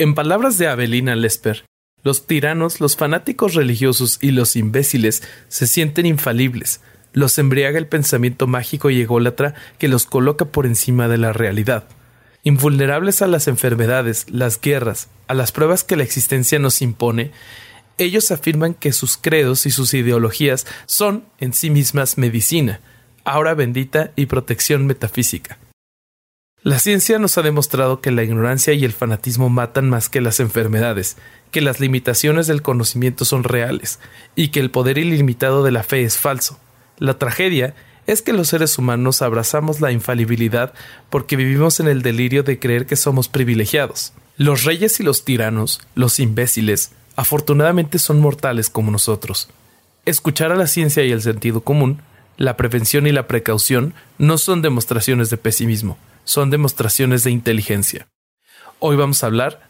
En palabras de Avelina Lesper, los tiranos, los fanáticos religiosos y los imbéciles se sienten infalibles, los embriaga el pensamiento mágico y ególatra que los coloca por encima de la realidad. Invulnerables a las enfermedades, las guerras, a las pruebas que la existencia nos impone, ellos afirman que sus credos y sus ideologías son en sí mismas medicina, aura bendita y protección metafísica. La ciencia nos ha demostrado que la ignorancia y el fanatismo matan más que las enfermedades, que las limitaciones del conocimiento son reales, y que el poder ilimitado de la fe es falso. La tragedia es que los seres humanos abrazamos la infalibilidad porque vivimos en el delirio de creer que somos privilegiados. Los reyes y los tiranos, los imbéciles, afortunadamente son mortales como nosotros. Escuchar a la ciencia y el sentido común, la prevención y la precaución no son demostraciones de pesimismo, son demostraciones de inteligencia. Hoy vamos a hablar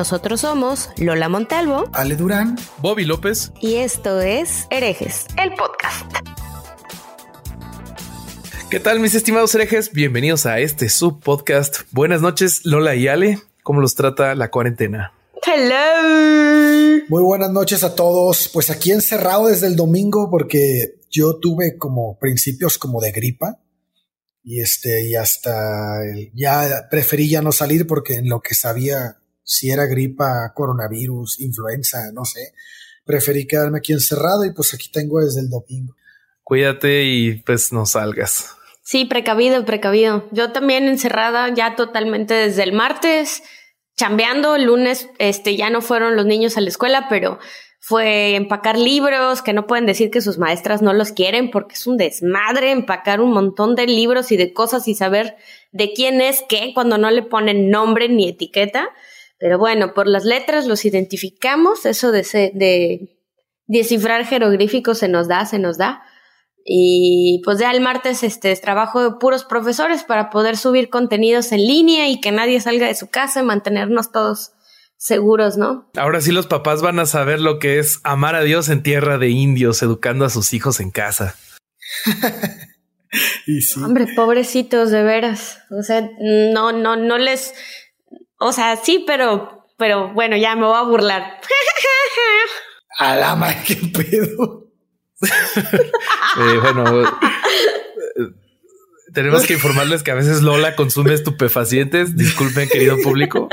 Nosotros somos Lola Montalvo Ale Durán, Bobby López. Y esto es Herejes, el podcast. ¿Qué tal, mis estimados herejes? Bienvenidos a este subpodcast. Buenas noches, Lola y Ale. ¿Cómo los trata la cuarentena? Hello. Muy buenas noches a todos. Pues aquí encerrado desde el domingo porque yo tuve como principios como de gripa y este y hasta ya preferí ya no salir porque en lo que sabía si era gripa, coronavirus, influenza, no sé. Preferí quedarme aquí encerrado y pues aquí tengo desde el domingo. Cuídate y pues no salgas. Sí, precavido, precavido. Yo también encerrada ya totalmente desde el martes, chambeando. El lunes este, ya no fueron los niños a la escuela, pero fue empacar libros, que no pueden decir que sus maestras no los quieren porque es un desmadre empacar un montón de libros y de cosas y saber de quién es qué cuando no le ponen nombre ni etiqueta. Pero bueno, por las letras los identificamos, eso de, de descifrar jeroglíficos se nos da, se nos da. Y pues ya el martes este es trabajo de puros profesores para poder subir contenidos en línea y que nadie salga de su casa y mantenernos todos seguros, ¿no? Ahora sí los papás van a saber lo que es amar a Dios en tierra de indios, educando a sus hijos en casa. y sí. Hombre, pobrecitos, de veras. O sea, no, no, no les, o sea, sí, pero, pero bueno, ya me voy a burlar. Alama, qué pedo. eh, bueno, eh, tenemos que informarles que a veces Lola consume estupefacientes. Disculpen, querido público.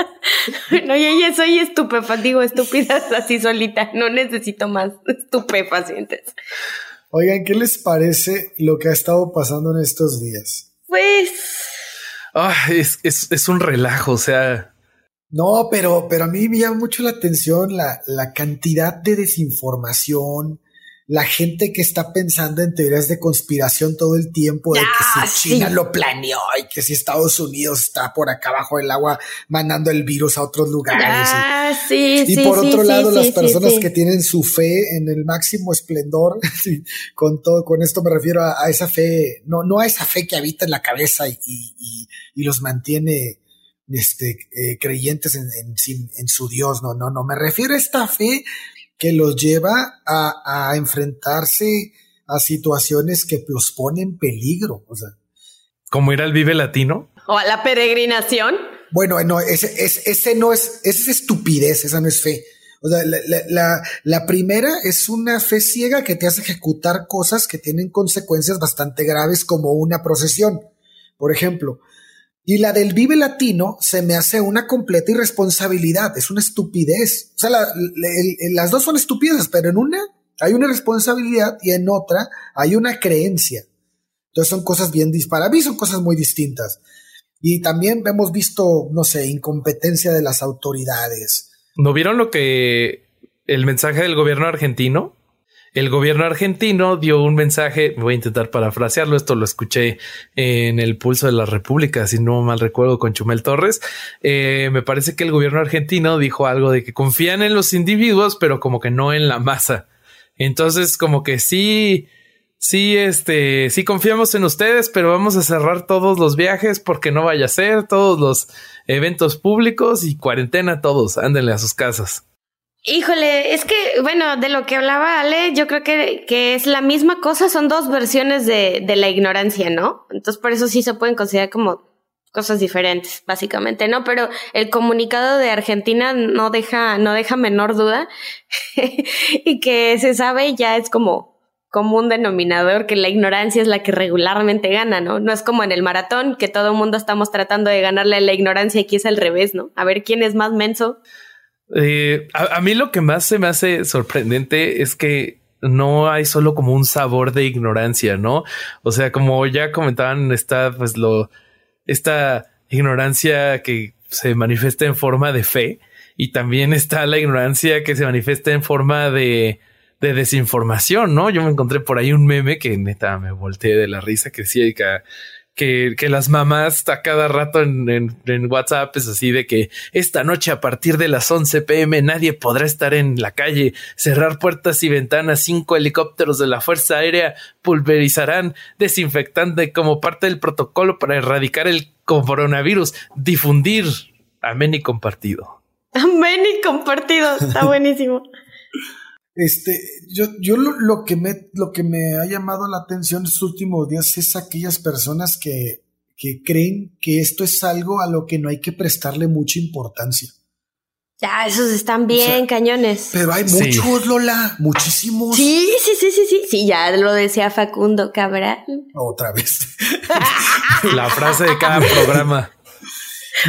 No, yo ya soy estupefaciente, digo estúpidas así solita. No necesito más estupefacientes. Oigan, ¿qué les parece lo que ha estado pasando en estos días? Pues. Ah, es, es, es un relajo, o sea, no, pero, pero a mí me llama mucho la atención la, la cantidad de desinformación, la gente que está pensando en teorías de conspiración todo el tiempo de que si China lo planeó y que si Estados Unidos está por acá abajo del agua mandando el virus a otros lugares. Ah, sí, y por otro lado, las personas que tienen su fe en el máximo esplendor, con todo, con esto me refiero a, esa fe, no, no a esa fe que habita en la cabeza y, y, y los mantiene este, eh, creyentes en, en, su Dios, no, no, no, me refiero a esta fe que los lleva a, a enfrentarse a situaciones que los ponen en peligro, o sea. ¿Como ir al Vive Latino? ¿O a la peregrinación? Bueno, no, ese, ese, no es, esa es estupidez, esa no es fe. O sea, la, la, la, primera es una fe ciega que te hace ejecutar cosas que tienen consecuencias bastante graves como una procesión. Por ejemplo, y la del Vive Latino se me hace una completa irresponsabilidad, es una estupidez. O sea, las dos son estúpidas, pero en una hay una responsabilidad y en otra hay una creencia. Entonces son cosas bien para mí son cosas muy distintas. Y también hemos visto, no sé, incompetencia de las autoridades. ¿No vieron lo que el mensaje del gobierno argentino? El gobierno argentino dio un mensaje, voy a intentar parafrasearlo, esto lo escuché en el pulso de la República, si no mal recuerdo, con Chumel Torres. Eh, me parece que el gobierno argentino dijo algo de que confían en los individuos, pero como que no en la masa. Entonces, como que sí, sí, este, sí confiamos en ustedes, pero vamos a cerrar todos los viajes porque no vaya a ser, todos los eventos públicos y cuarentena todos, ándenle a sus casas. Híjole, es que, bueno, de lo que hablaba Ale, yo creo que, que es la misma cosa, son dos versiones de, de la ignorancia, ¿no? Entonces, por eso sí se pueden considerar como cosas diferentes, básicamente, ¿no? Pero el comunicado de Argentina no deja, no deja menor duda y que se sabe ya es como común denominador que la ignorancia es la que regularmente gana, ¿no? No es como en el maratón que todo el mundo estamos tratando de ganarle a la ignorancia, aquí es al revés, ¿no? A ver quién es más menso. Eh, a, mí lo que más se me hace sorprendente es que no hay solo como un sabor de ignorancia, ¿no? O sea, como ya comentaban, está pues lo, esta ignorancia que se manifiesta en forma de fe y también está la ignorancia que se manifiesta en forma de, de desinformación, ¿no? Yo me encontré por ahí un meme que neta me volteé de la risa que decía que que, que las mamás a cada rato en, en, WhatsApp es así de que esta noche a partir de las 11 pm nadie podrá estar en la calle, cerrar puertas y ventanas, cinco helicópteros de la Fuerza Aérea pulverizarán desinfectante como parte del protocolo para erradicar el coronavirus, difundir. Amén y compartido. Amén y compartido, está buenísimo. Este, yo, yo lo, que me, lo que me ha llamado la atención estos últimos días es aquellas personas que, que creen que esto es algo a lo que no hay que prestarle mucha importancia. Ya, esos están bien cañones. Pero hay muchos, Lola, muchísimos. Sí, sí, sí, sí, sí. Sí, ya lo decía Facundo Cabral. Otra vez. la frase de cada programa.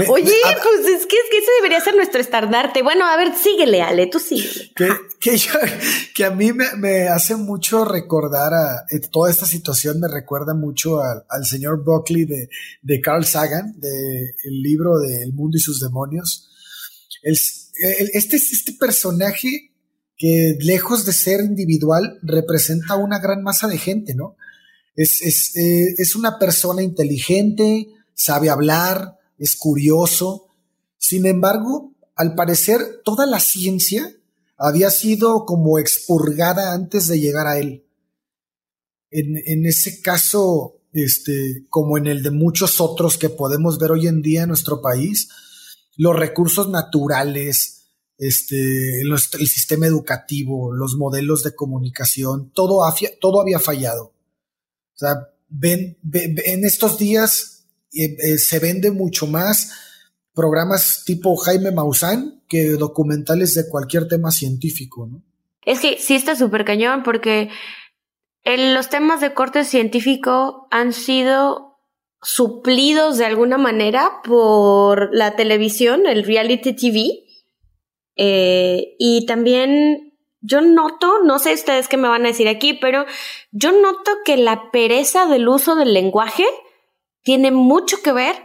Oye, pues es que, es que ese debería ser nuestro estandarte. Bueno, a ver, síguele, Ale, tú síguele. Que, que, que a mí me, me, hace mucho recordar a eh, toda esta situación, me recuerda mucho al, al señor Buckley de, de, Carl Sagan, de el libro de El mundo y sus demonios. El, este, este personaje que lejos de ser individual representa una gran masa de gente, ¿no? Es, es, eh, es una persona inteligente, sabe hablar, es curioso. Sin embargo, al parecer, toda la ciencia había sido como expurgada antes de llegar a él. En, ese caso, este, como en el de muchos otros que podemos ver hoy en día en nuestro país, los recursos naturales, este, el, sistema educativo, los modelos de comunicación, todo, todo había fallado. O sea, en estos días eh, se vende mucho más programas tipo Jaime Maussan que documentales de cualquier tema científico, ¿no? Es que sí está súper cañón porque los temas de corte científico han sido suplidos de alguna manera por la televisión, el reality TV. Eh, y también yo noto, no sé ustedes qué me van a decir aquí, pero yo noto que la pereza del uso del lenguaje tiene mucho que ver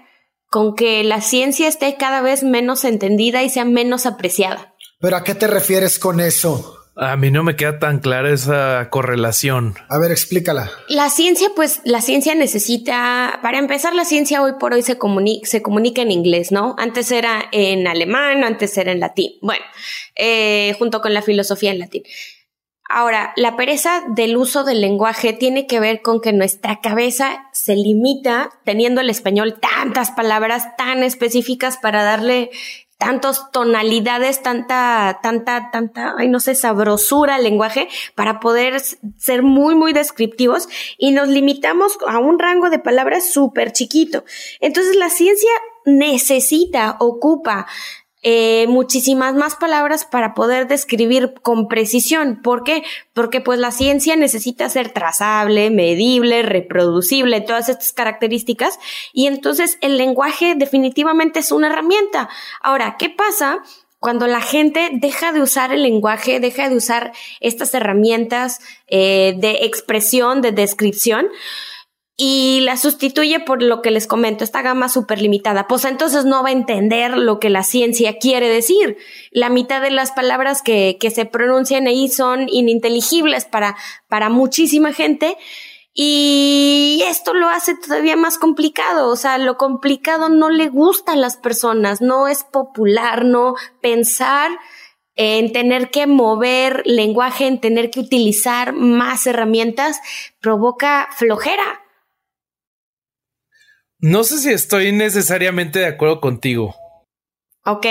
con que la ciencia esté cada vez menos entendida y sea menos apreciada. ¿Pero a qué te refieres con eso? A mí no me queda tan clara esa correlación. A ver, explícala. La ciencia, pues la ciencia necesita, para empezar, la ciencia hoy por hoy se, se comunica en inglés, ¿no? Antes era en alemán, antes era en latín. Bueno, eh, junto con la filosofía en latín. Ahora, la pereza del uso del lenguaje tiene que ver con que nuestra cabeza se limita teniendo el español tantas palabras tan específicas para darle tantas tonalidades, tanta, tanta, tanta, ay, no sé, sabrosura al lenguaje para poder ser muy, muy descriptivos y nos limitamos a un rango de palabras súper chiquito. Entonces la ciencia necesita, ocupa eh, muchísimas más palabras para poder describir con precisión. ¿Por qué? Porque pues la ciencia necesita ser trazable, medible, reproducible, todas estas características y entonces el lenguaje definitivamente es una herramienta. Ahora, ¿qué pasa? Cuando la gente deja de usar el lenguaje, deja de usar estas herramientas eh, de expresión, de descripción, y la sustituye por lo que les comento, esta gama súper limitada. Pues entonces no va a entender lo que la ciencia quiere decir. La mitad de las palabras que, que se pronuncian ahí son ininteligibles para, para muchísima gente. Y esto lo hace todavía más complicado. O sea, lo complicado no le gusta a las personas, no es popular, no pensar en tener que mover lenguaje, en tener que utilizar más herramientas, provoca flojera. No sé si estoy necesariamente de acuerdo contigo. Ok,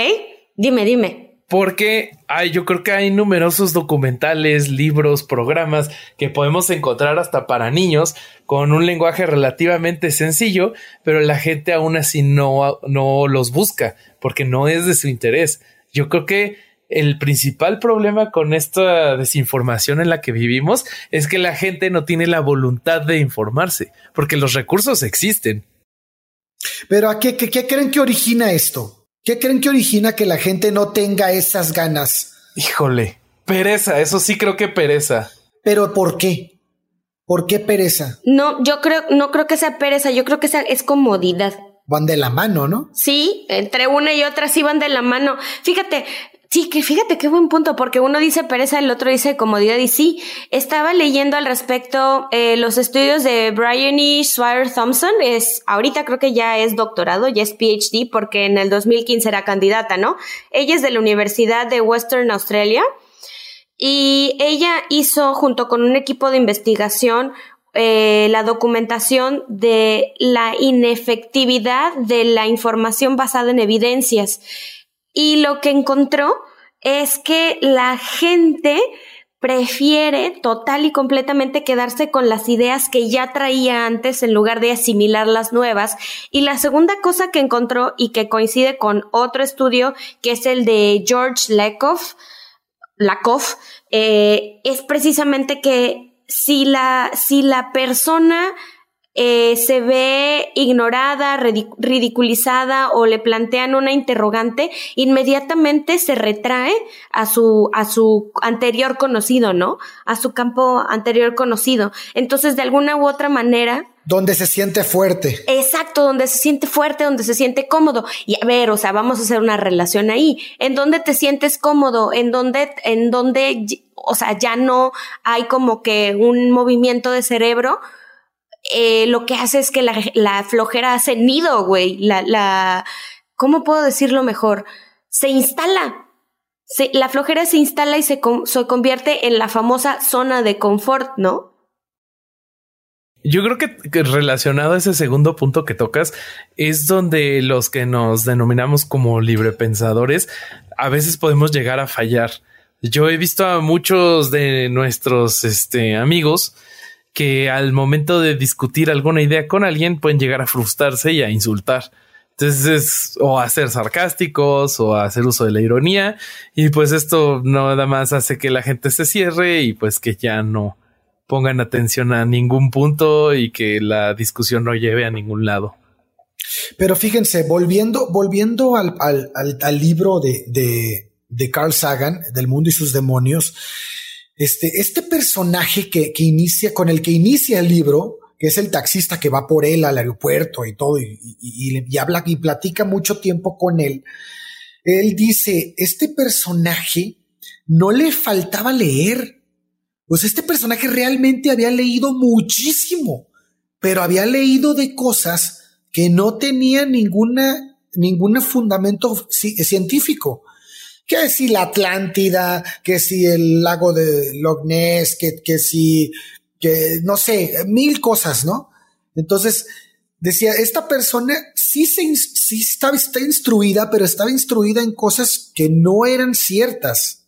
dime, dime. Porque hay, yo creo que hay numerosos documentales, libros, programas que podemos encontrar hasta para niños con un lenguaje relativamente sencillo, pero la gente aún así no, no los busca porque no es de su interés. Yo creo que el principal problema con esta desinformación en la que vivimos es que la gente no tiene la voluntad de informarse, porque los recursos existen. Pero ¿a qué, qué, creen que origina esto? ¿Qué creen que origina que la gente no tenga esas ganas? Híjole, pereza, eso sí creo que pereza. Pero ¿por qué? ¿Por qué pereza? No, yo creo, no creo que sea pereza, yo creo que sea, es comodidad. Van de la mano, ¿no? Sí, entre una y otra sí van de la mano. Fíjate, Sí, que fíjate qué buen punto, porque uno dice pereza, el otro dice comodidad. Y sí, estaba leyendo al respecto eh, los estudios de Bryony Swire Thompson. Es, ahorita creo que ya es doctorado, ya es PhD, porque en el 2015 era candidata, ¿no? Ella es de la Universidad de Western Australia. Y ella hizo, junto con un equipo de investigación, eh, la documentación de la inefectividad de la información basada en evidencias. Y lo que encontró es que la gente prefiere total y completamente quedarse con las ideas que ya traía antes en lugar de asimilar las nuevas. Y la segunda cosa que encontró y que coincide con otro estudio, que es el de George Lakoff, Lakoff eh, es precisamente que si la, si la persona eh, se ve ignorada, ridiculizada o le plantean una interrogante, inmediatamente se retrae a su, a su anterior conocido, ¿no? A su campo anterior conocido. Entonces, de alguna u otra manera, donde se siente fuerte. Exacto, donde se siente fuerte, donde se siente cómodo. Y a ver, o sea, vamos a hacer una relación ahí. ¿En donde te sientes cómodo? ¿En donde, en donde, o sea, ya no hay como que un movimiento de cerebro? Eh, lo que hace es que la, la flojera hace nido, güey. La, la, ¿cómo puedo decirlo mejor? Se instala. La flojera se instala y se, convierte en la famosa zona de confort, ¿no? Yo creo que, que, relacionado a ese segundo punto que tocas es donde los que nos denominamos como librepensadores a veces podemos llegar a fallar. Yo he visto a muchos de nuestros este, amigos que al momento de discutir alguna idea con alguien pueden llegar a frustrarse y a insultar. Entonces, o a ser sarcásticos o a hacer uso de la ironía. Y pues esto nada más hace que la gente se cierre y pues que ya no pongan atención a ningún punto y que la discusión no lleve a ningún lado. Pero fíjense, volviendo, volviendo al, al, al, libro de, de, de Carl Sagan, del mundo y sus demonios, este, este personaje que, que inicia, con el que inicia el libro, que es el taxista que va por él al aeropuerto y todo, y, y, habla y platica mucho tiempo con él, él dice, este personaje no le faltaba leer. Pues este personaje realmente había leído muchísimo, pero había leído de cosas que no tenían ninguna, ningún fundamento científico que si la Atlántida, que si el lago de Loch Ness, que, que si, que no sé, mil cosas, ¿no? Entonces, decía, esta persona sí, se, sí estaba, está instruida, pero estaba instruida en cosas que no eran ciertas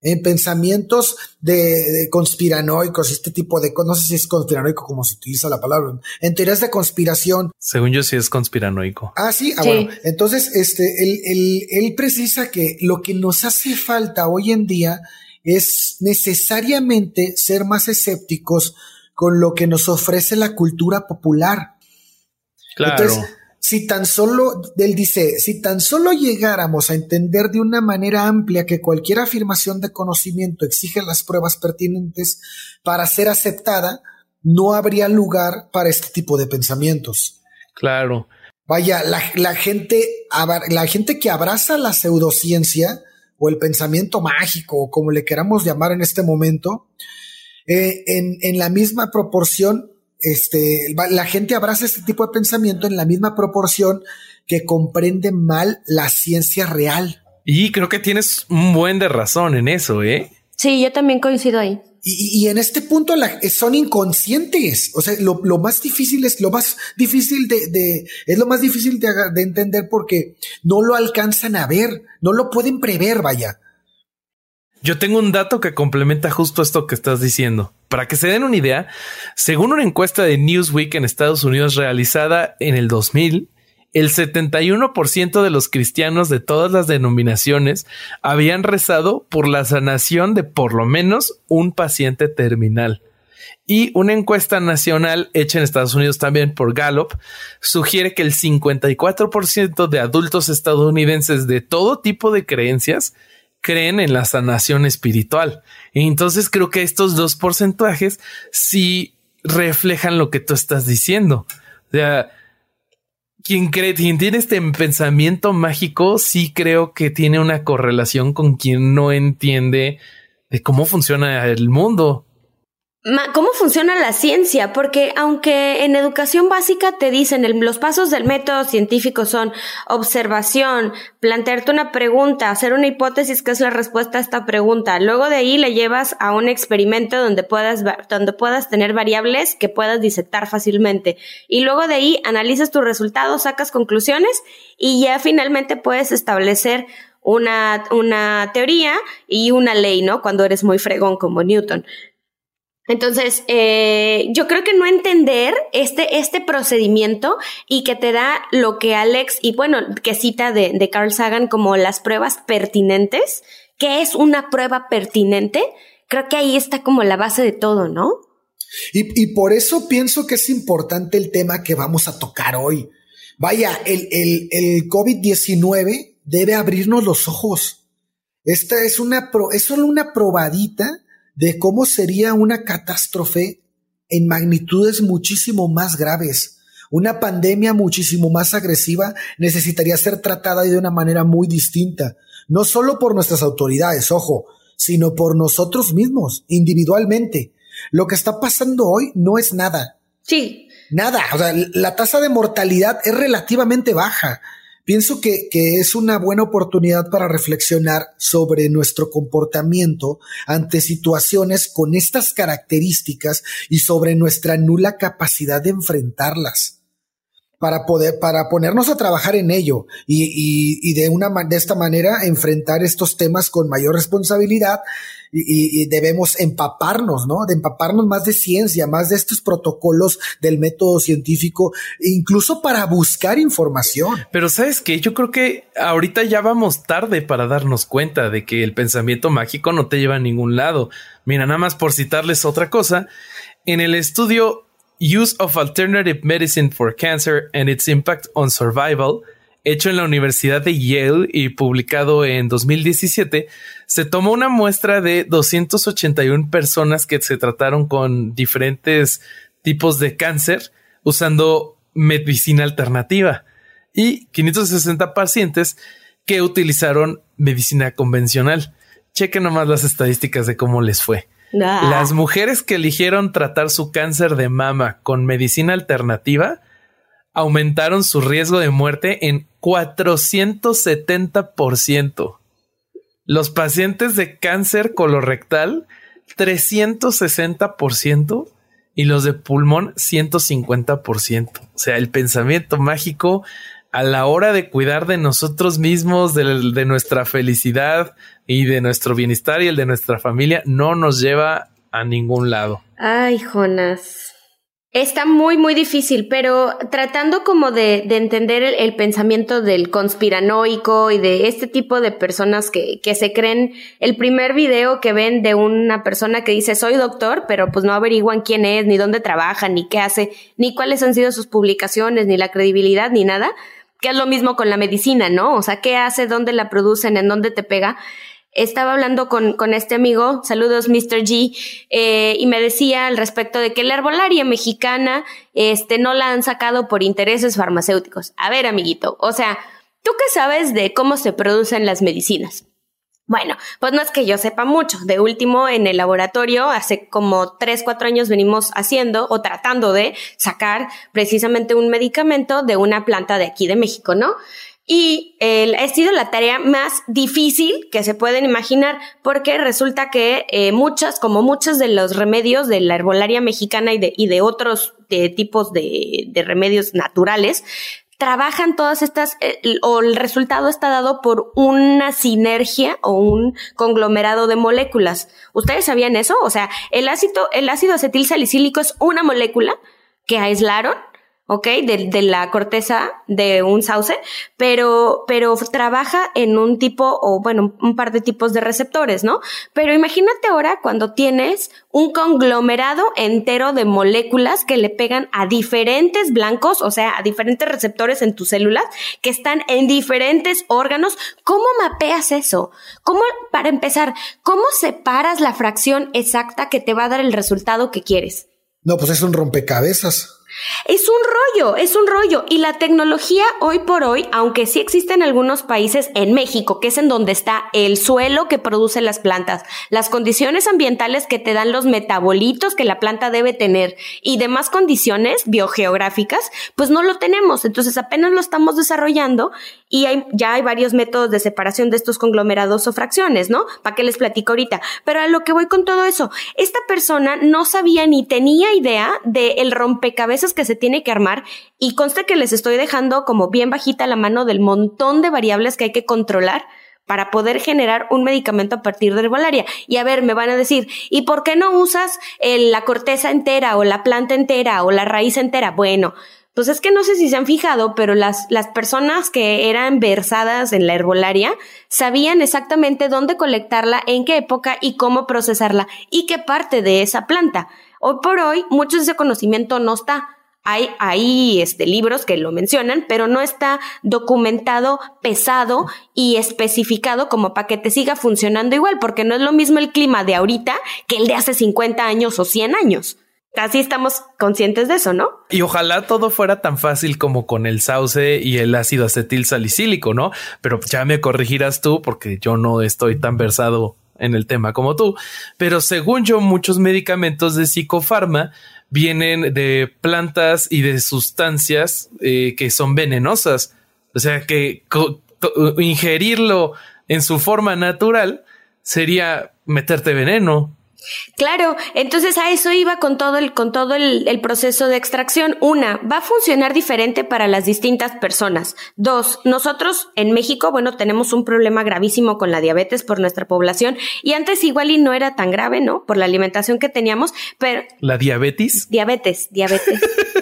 en pensamientos de, conspiranoicos, este tipo de cosas, no sé si es conspiranoico como se utiliza la palabra, en teorías de conspiración. Según yo sí es conspiranoico. Ah, sí, ah, bueno, entonces este, él, él precisa que lo que nos hace falta hoy en día es necesariamente ser más escépticos con lo que nos ofrece la cultura popular. Claro si tan solo, él dice, si tan solo llegáramos a entender de una manera amplia que cualquier afirmación de conocimiento exige las pruebas pertinentes para ser aceptada, no habría lugar para este tipo de pensamientos. Claro. Vaya, la, gente, la gente que abraza la pseudociencia o el pensamiento mágico, o como le queramos llamar en este momento, eh, en, en, la misma proporción, este, la gente abraza este tipo de pensamiento en la misma proporción que comprende mal la ciencia real. Y creo que tienes un buen de razón en eso, ¿eh? Sí, yo también coincido ahí. Y, en este punto son inconscientes. O sea, lo, más difícil es lo más difícil de, es lo más difícil de, de, entender porque no lo alcanzan a ver, no lo pueden prever, vaya. Yo tengo un dato que complementa justo esto que estás diciendo. Para que se den una idea, según una encuesta de Newsweek en Estados Unidos realizada en el 2000, el 71% de los cristianos de todas las denominaciones habían rezado por la sanación de por lo menos un paciente terminal. Y una encuesta nacional hecha en Estados Unidos también por Gallup sugiere que el 54% de adultos estadounidenses de todo tipo de creencias creen en la sanación espiritual. entonces creo que estos dos porcentajes sí reflejan lo que tú estás diciendo. O sea, quien cree, quien tiene este pensamiento mágico, sí creo que tiene una correlación con quien no entiende de cómo funciona el mundo. ¿Cómo funciona la ciencia? Porque aunque en educación básica te dicen los pasos del método científico son observación, plantearte una pregunta, hacer una hipótesis que es la respuesta a esta pregunta, luego de ahí le llevas a un experimento donde puedas, donde puedas tener variables que puedas disectar fácilmente y luego de ahí analizas tus resultados, sacas conclusiones y ya finalmente puedes establecer una, una teoría y una ley, ¿no? Cuando eres muy fregón como Newton. Entonces, eh, yo creo que no entender este, este procedimiento y que te da lo que Alex, y bueno, que cita de, de Carl Sagan como las pruebas pertinentes, que es una prueba pertinente, creo que ahí está como la base de todo, ¿no? Y, y por eso pienso que es importante el tema que vamos a tocar hoy. Vaya, el, el, el COVID-19 debe abrirnos los ojos. Esta es una, es solo una probadita de cómo sería una catástrofe en magnitudes muchísimo más graves. Una pandemia muchísimo más agresiva necesitaría ser tratada de una manera muy distinta, no solo por nuestras autoridades, ojo, sino por nosotros mismos, individualmente. Lo que está pasando hoy no es nada. Sí. Nada. O sea, la tasa de mortalidad es relativamente baja. Pienso que, es una buena oportunidad para reflexionar sobre nuestro comportamiento ante situaciones con estas características y sobre nuestra nula capacidad de enfrentarlas. Para poder, para ponernos a trabajar en ello y, y de una, de esta manera enfrentar estos temas con mayor responsabilidad y, debemos empaparnos, ¿no? De empaparnos más de ciencia, más de estos protocolos del método científico, incluso para buscar información. Pero sabes que yo creo que ahorita ya vamos tarde para darnos cuenta de que el pensamiento mágico no te lleva a ningún lado. Mira, nada más por citarles otra cosa, en el estudio Use of Alternative Medicine for Cancer and its Impact on Survival, hecho en la Universidad de Yale y publicado en 2017, se tomó una muestra de 281 personas que se trataron con diferentes tipos de cáncer usando medicina alternativa y 560 pacientes que utilizaron medicina convencional. Chequen nomás las estadísticas de cómo les fue. Ah. Las mujeres que eligieron tratar su cáncer de mama con medicina alternativa aumentaron su riesgo de muerte en 470%. Los pacientes de cáncer colorectal, 360% y los de pulmón, 150%. O sea, el pensamiento mágico a la hora de cuidar de nosotros mismos, de, de nuestra felicidad y de nuestro bienestar y el de nuestra familia, no nos lleva a ningún lado. Ay, Jonas. Está muy, muy difícil, pero tratando como de, de entender el, pensamiento del conspiranoico y de este tipo de personas que, que se creen el primer video que ven de una persona que dice soy doctor, pero pues no averiguan quién es, ni dónde trabaja, ni qué hace, ni cuáles han sido sus publicaciones, ni la credibilidad, ni nada, que es lo mismo con la medicina, ¿no? O sea, qué hace, dónde la producen, en dónde te pega. Estaba hablando con, con este amigo, saludos Mr. G, eh, y me decía al respecto de que la herbolaria mexicana este, no la han sacado por intereses farmacéuticos. A ver, amiguito, o sea, ¿tú qué sabes de cómo se producen las medicinas? Bueno, pues no es que yo sepa mucho. De último, en el laboratorio, hace como tres, cuatro años venimos haciendo o tratando de sacar precisamente un medicamento de una planta de aquí de México, ¿no? Y eh, ha sido la tarea más difícil que se pueden imaginar, porque resulta que eh, muchas, como muchos de los remedios de la herbolaria mexicana y de, y de otros tipos de, de remedios naturales, trabajan todas estas, eh, o el resultado está dado por una sinergia o un conglomerado de moléculas. ¿Ustedes sabían eso? O sea, el ácido, el ácido acetil salicílico es una molécula que aislaron ¿ok? De, de, la corteza de un sauce, pero, pero trabaja en un tipo o bueno, un par de tipos de receptores, ¿no? Pero imagínate ahora cuando tienes un conglomerado entero de moléculas que le pegan a diferentes blancos, o sea, a diferentes receptores en tus células que están en diferentes órganos. ¿Cómo mapeas eso? ¿Cómo, para empezar, cómo separas la fracción exacta que te va a dar el resultado que quieres? No, pues es un rompecabezas. Es un rollo, es un rollo. Y la tecnología hoy por hoy, aunque sí existe en algunos países, en México, que es en donde está el suelo que produce las plantas, las condiciones ambientales que te dan los metabolitos que la planta debe tener y demás condiciones biogeográficas, pues no lo tenemos. Entonces apenas lo estamos desarrollando y hay, ya hay varios métodos de separación de estos conglomerados o fracciones, ¿no? ¿Para qué les platico ahorita? Pero a lo que voy con todo eso, esta persona no sabía ni tenía idea del rompecabezas que se tiene que armar y consta que les estoy dejando como bien bajita la mano del montón de variables que hay que controlar para poder generar un medicamento a partir de herbolaria. Y a ver, me van a decir, ¿y por qué no usas la corteza entera o la planta entera o la raíz entera? Bueno, pues es que no sé si se han fijado, pero las, las personas que eran versadas en la herbolaria sabían exactamente dónde colectarla, en qué época y cómo procesarla y qué parte de esa planta. Hoy por hoy, mucho de ese conocimiento no está. Hay, hay este, libros que lo mencionan, pero no está documentado, pesado y especificado como para que te siga funcionando igual, porque no es lo mismo el clima de ahorita que el de hace 50 años o 100 años. Casi estamos conscientes de eso, ¿no? Y ojalá todo fuera tan fácil como con el sauce y el ácido acetil salicílico, ¿no? Pero ya me corregirás tú porque yo no estoy tan versado en el tema como tú. Pero según yo, muchos medicamentos de psicofarma vienen de plantas y de sustancias eh, que son venenosas. O sea que ingerirlo en su forma natural sería meterte veneno. Claro, entonces a eso iba con todo el, con todo el, proceso de extracción. Una, va a funcionar diferente para las distintas personas. Dos, nosotros en México, bueno, tenemos un problema gravísimo con la diabetes por nuestra población y antes igual y no era tan grave, ¿no? Por la alimentación que teníamos, pero... ¿La diabetes? Diabetes, diabetes.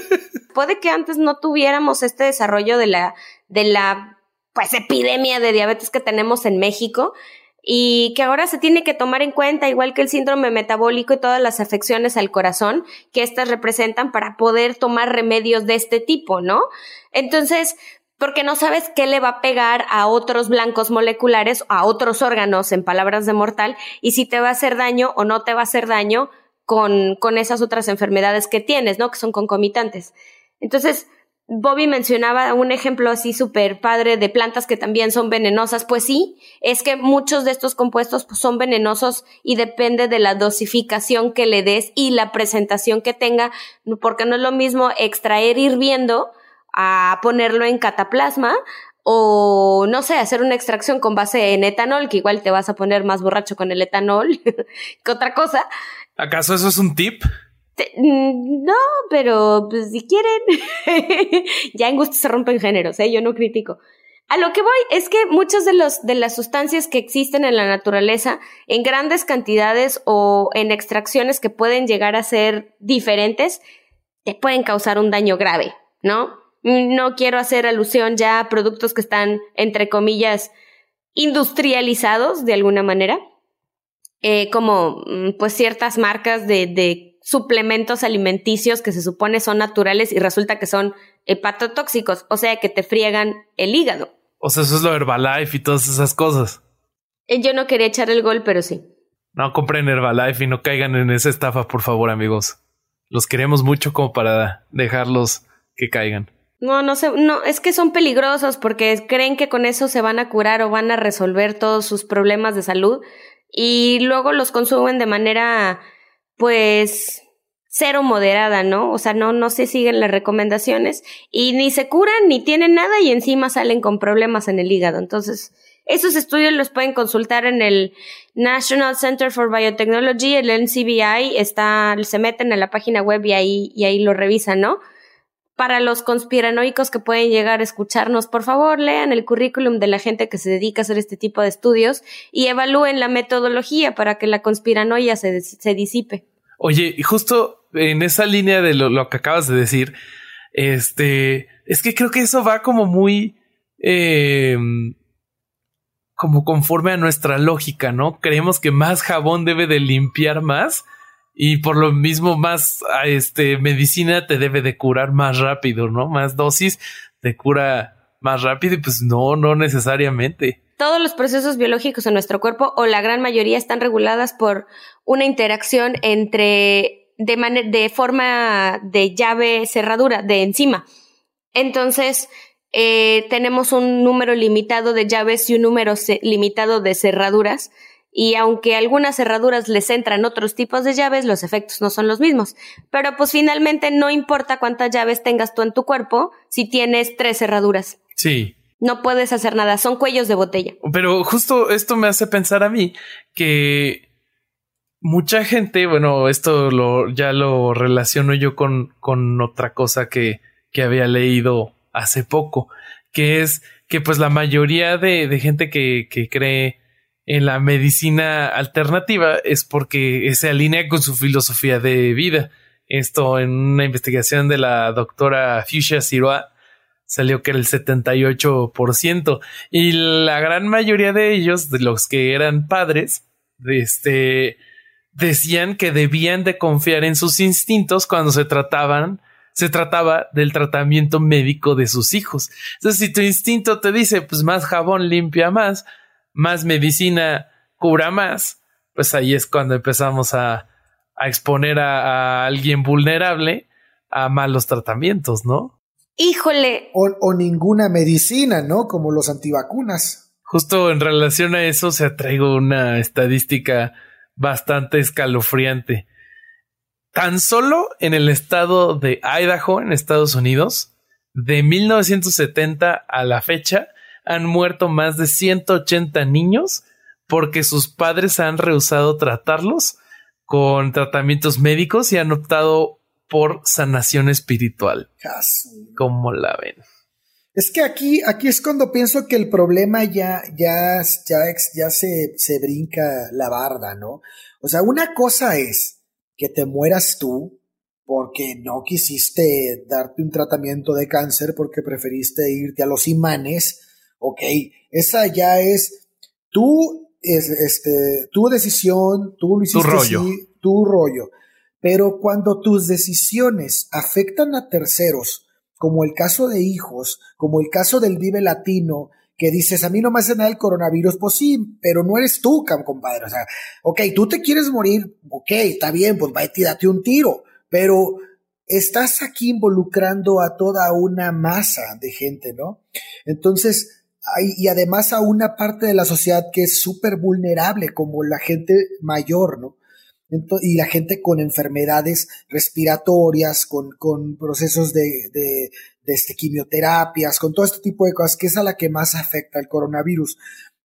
Puede que antes no tuviéramos este desarrollo de la, de la, pues, epidemia de diabetes que tenemos en México y que ahora se tiene que tomar en cuenta, igual que el síndrome metabólico y todas las afecciones al corazón que éstas representan para poder tomar remedios de este tipo, ¿no? Entonces, porque no sabes qué le va a pegar a otros blancos moleculares, a otros órganos, en palabras de mortal, y si te va a hacer daño o no te va a hacer daño con, con esas otras enfermedades que tienes, ¿no? Que son concomitantes. Entonces, Bobby mencionaba un ejemplo así súper padre de plantas que también son venenosas. Pues sí, es que muchos de estos compuestos pues, son venenosos y depende de la dosificación que le des y la presentación que tenga, porque no es lo mismo extraer hirviendo a ponerlo en cataplasma o no sé, hacer una extracción con base en etanol, que igual te vas a poner más borracho con el etanol que otra cosa. ¿Acaso eso es un tip? Mm, no, pero pues si quieren, ya en gusto se rompen géneros, ¿eh? yo no critico. A lo que voy es que muchas de, los, de las sustancias que existen en la naturaleza, en grandes cantidades o en extracciones que pueden llegar a ser diferentes, te pueden causar un daño grave, ¿no? No quiero hacer alusión ya a productos que están, entre comillas, industrializados de alguna manera, eh, como mm, pues ciertas marcas de, de suplementos alimenticios que se supone son naturales y resulta que son hepatotóxicos, o sea que te friegan el hígado. O sea, eso es lo Herbalife y todas esas cosas. Eh, yo no quería echar el gol, pero sí. No compren Herbalife y no caigan en esa estafa, por favor, amigos. Los queremos mucho como para dejarlos que caigan. No, no sé, no, es que son peligrosos porque creen que con eso se van a curar o van a resolver todos sus problemas de salud y luego los consumen de manera, pues, cero moderada, ¿no? O sea, no, no se siguen las recomendaciones y ni se curan ni tienen nada y encima salen con problemas en el hígado. Entonces, esos estudios los pueden consultar en el National Center for Biotechnology, el NCBI, está, se meten en la página web y ahí, y ahí lo revisan, ¿no? Para los conspiranoicos que pueden llegar a escucharnos, por favor, lean el currículum de la gente que se dedica a hacer este tipo de estudios y evalúen la metodología para que la conspiranoia se, se disipe. Oye, y justo en esa línea de lo, lo, que acabas de decir, este, es que creo que eso va como muy, eh, como conforme a nuestra lógica, ¿no? Creemos que más jabón debe de limpiar más y por lo mismo más este medicina te debe de curar más rápido, ¿no? Más dosis te cura más rápido y pues no, no necesariamente. Todos los procesos biológicos en nuestro cuerpo o la gran mayoría están reguladas por una interacción entre de, de forma de llave cerradura, de enzima. Entonces, eh, tenemos un número limitado de llaves y un número limitado de cerraduras. Y aunque algunas cerraduras les entran otros tipos de llaves, los efectos no son los mismos. Pero pues finalmente no importa cuántas llaves tengas tú en tu cuerpo si tienes tres cerraduras. Sí. No puedes hacer nada, son cuellos de botella. Pero justo esto me hace pensar a mí que mucha gente, bueno, esto lo, ya lo relaciono yo con, con otra cosa que, que había leído hace poco, que es que pues la mayoría de, de gente que, que, cree en la medicina alternativa es porque se alinea con su filosofía de vida. Esto en una investigación de la doctora Fuchsia Siroa salió que era el 78% y la gran mayoría de ellos, de los que eran padres, este, decían que debían de confiar en sus instintos cuando se trataban se trataba del tratamiento médico de sus hijos. Entonces, si tu instinto te dice, pues más jabón limpia más, más medicina cura más, pues ahí es cuando empezamos a, a exponer a, a, alguien vulnerable a malos tratamientos, ¿no? Híjole. O, o ninguna medicina, ¿no? Como los antivacunas. Justo en relación a eso se traigo una estadística bastante escalofriante. Tan solo en el estado de Idaho, en Estados Unidos, de 1970 a la fecha, han muerto más de 180 niños porque sus padres han rehusado tratarlos con tratamientos médicos y han optado por sanación espiritual. ¿Cómo la ven? Es que aquí, aquí es cuando pienso que el problema ya, ya, ya, ya se, se brinca la barda, ¿no? O sea, una cosa es que te mueras tú porque no quisiste darte un tratamiento de cáncer porque preferiste irte a los imanes, ok, esa ya es tu, es, este, tu decisión, tú lo hiciste tu rollo. Así, tu rollo. Pero cuando tus decisiones afectan a terceros, como el caso de hijos, como el caso del Vive Latino, que dices, a mí no me hace nada el coronavirus, pues sí, pero no eres tú, compadre. O sea, ok, tú te quieres morir, ok, está bien, pues vete y date un tiro, pero estás aquí involucrando a toda una masa de gente, ¿no? Entonces, y además a una parte de la sociedad que es súper vulnerable, como la gente mayor, ¿no? y la gente con enfermedades respiratorias, con, con procesos de, de, este, quimioterapias, con todo este tipo de cosas, que es a la que más afecta el coronavirus.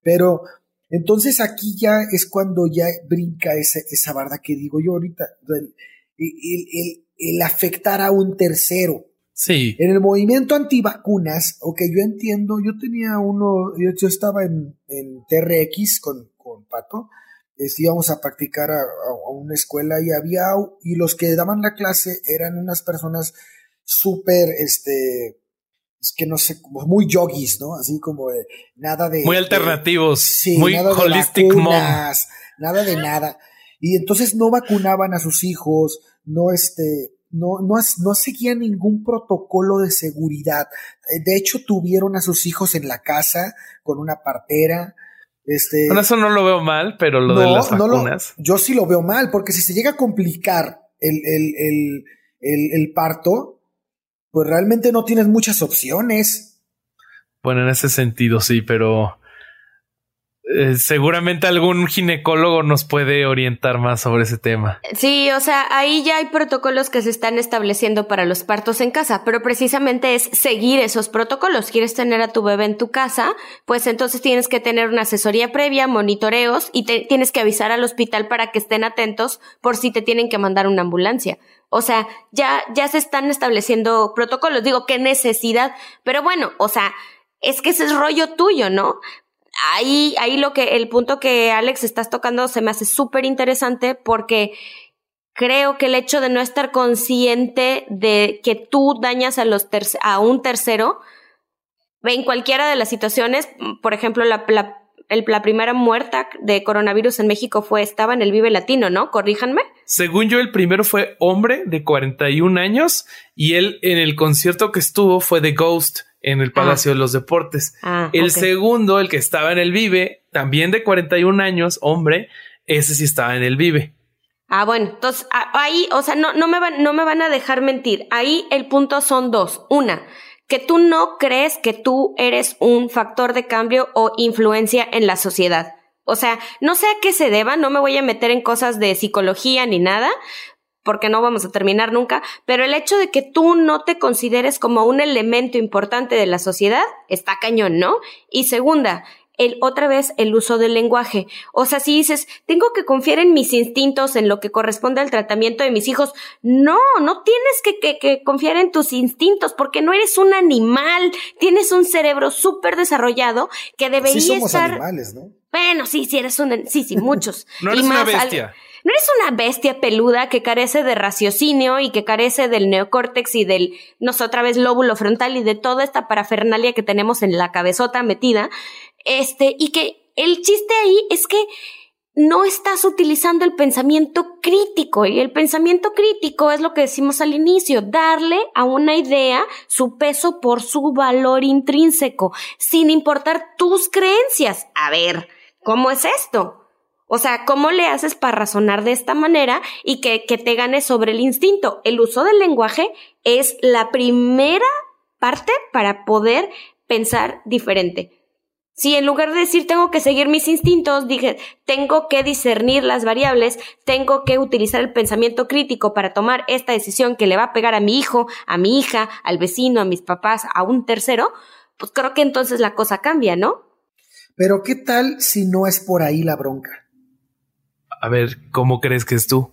Pero entonces aquí ya es cuando ya brinca ese, esa barda que digo yo ahorita, el, el, el, afectar a un tercero. Sí. En el movimiento antivacunas, ok, yo entiendo, yo tenía uno, yo, yo estaba en, en TRX con, con Pato, este, íbamos a practicar a, a, una escuela y había, y los que daban la clase eran unas personas súper, este, es que no sé, como muy yogis, ¿no? Así como de nada de... Muy alternativos, sí, muy nada holistic de vacunas, Nada de nada. Y entonces no vacunaban a sus hijos, no este, no, no, no seguían ningún protocolo de seguridad. De hecho, tuvieron a sus hijos en la casa con una partera, Este, bueno, eso no lo veo mal, pero lo de las vacunas. yo sí lo veo mal, porque si se llega a complicar el, el, el, el, parto, pues realmente no tienes muchas opciones. Bueno, en ese sentido sí, pero eh, seguramente algún ginecólogo nos puede orientar más sobre ese tema. Sí, o sea, ahí ya hay protocolos que se están estableciendo para los partos en casa, pero precisamente es seguir esos protocolos. ¿Quieres tener a tu bebé en tu casa? Pues entonces tienes que tener una asesoría previa, monitoreos y tienes que avisar al hospital para que estén atentos por si te tienen que mandar una ambulancia. O sea, ya, ya se están estableciendo protocolos. Digo, qué necesidad. Pero bueno, o sea, es que ese es rollo tuyo, ¿no? Ahí, ahí lo que, el punto que Alex estás tocando se me hace súper interesante porque creo que el hecho de no estar consciente de que tú dañas a los a un tercero, en cualquiera de las situaciones, por ejemplo, la, primera muerta de coronavirus en México fue, estaba en el Vive Latino, ¿no? Corríjanme. Según yo, el primero fue hombre de 41 años y él en el concierto que estuvo fue The Ghost en el Palacio de los Deportes. Ah, el segundo, el que estaba en el Vive, también de 41 años, hombre, ese sí estaba en el Vive. Ah, bueno, entonces ahí, o sea, no, no, me van, no me van a dejar mentir. Ahí el punto son dos. Una, que tú no crees que tú eres un factor de cambio o influencia en la sociedad. O sea, no sé a qué se deba, no me voy a meter en cosas de psicología ni nada, porque no vamos a terminar nunca, pero el hecho de que tú no te consideres como un elemento importante de la sociedad está cañón, ¿no? Y segunda, el, otra vez el uso del lenguaje. O sea, si dices, tengo que confiar en mis instintos, en lo que corresponde al tratamiento de mis hijos, no, no tienes que, que, confiar en tus instintos porque no eres un animal, tienes un cerebro súper desarrollado que debería sí somos Animales, ¿no? Bueno, sí, sí, eres un, sí, sí, muchos. no eres una bestia. No eres una bestia peluda que carece de raciocinio y que carece del neocórtex y del, no sé, otra vez lóbulo frontal y de toda esta parafernalia que tenemos en la cabezota metida. Este, y que el chiste ahí es que no estás utilizando el pensamiento crítico y el pensamiento crítico es lo que decimos al inicio, darle a una idea su peso por su valor intrínseco, sin importar tus creencias. A ver, ¿cómo es esto? O sea, ¿cómo le haces para razonar de esta manera y que, que te gane sobre el instinto? El uso del lenguaje es la primera parte para poder pensar diferente. Si en lugar de decir tengo que seguir mis instintos, dije tengo que discernir las variables, tengo que utilizar el pensamiento crítico para tomar esta decisión que le va a pegar a mi hijo, a mi hija, al vecino, a mis papás, a un tercero, pues creo que entonces la cosa cambia, ¿no? Pero ¿qué tal si no es por ahí la bronca? A ver, ¿cómo crees que es tú?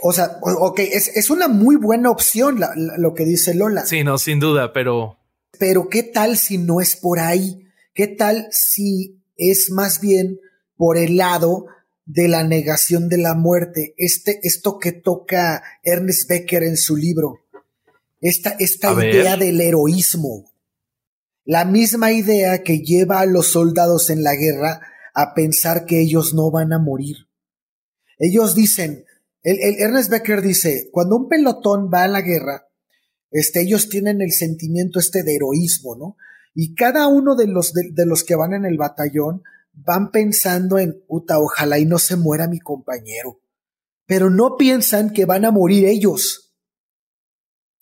O sea, ok, es, una muy buena opción lo que dice Lola. Sí, no, sin duda, pero... Pero ¿qué tal si no es por ahí? ¿Qué tal si es más bien por el lado de la negación de la muerte? Este, esto que toca Ernest Becker en su libro. Esta, esta idea del heroísmo. La misma idea que lleva a los soldados en la guerra a pensar que ellos no van a morir ellos dicen, el, Ernest Becker dice, cuando un pelotón va a la guerra, este, ellos tienen el sentimiento este de heroísmo, ¿no? Y cada uno de los, de, los que van en el batallón van pensando en, puta, ojalá y no se muera mi compañero. Pero no piensan que van a morir ellos.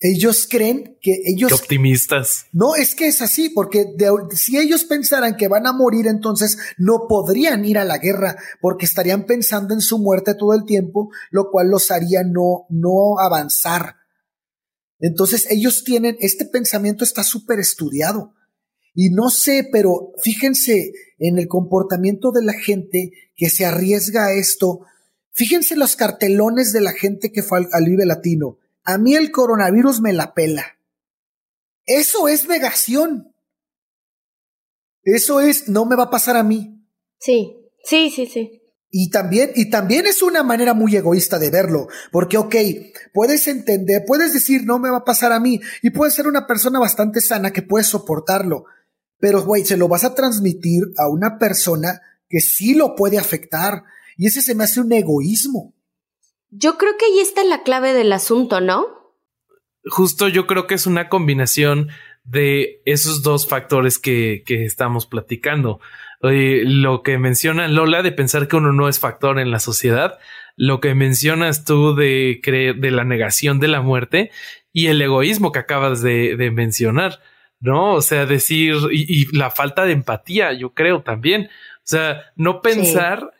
Ellos creen que ellos... optimistas. No, es que es así, porque si ellos pensaran que van a morir, entonces no podrían ir a la guerra, porque estarían pensando en su muerte todo el tiempo, lo cual los haría no, no avanzar. Entonces ellos tienen, este pensamiento está súper estudiado. Y no sé, pero fíjense en el comportamiento de la gente que se arriesga a esto. Fíjense los cartelones de la gente que fue al, al Vive Latino a mí el coronavirus me la pela. Eso es negación. Eso es, no me va a pasar a mí. Sí, sí, sí, sí. Y también, y también es una manera muy egoísta de verlo, porque, ok, puedes entender, puedes decir, no me va a pasar a mí, y puedes ser una persona bastante sana que puede soportarlo, pero, güey, se lo vas a transmitir a una persona que sí lo puede afectar, y ese se me hace un egoísmo. Yo creo que ahí está la clave del asunto, ¿no? Justo yo creo que es una combinación de esos dos factores que, que estamos platicando. lo que menciona Lola de pensar que uno no es factor en la sociedad, lo que mencionas tú de creer, de la negación de la muerte y el egoísmo que acabas de, mencionar, ¿no? O sea, decir, y, la falta de empatía, yo creo también. O sea, no pensar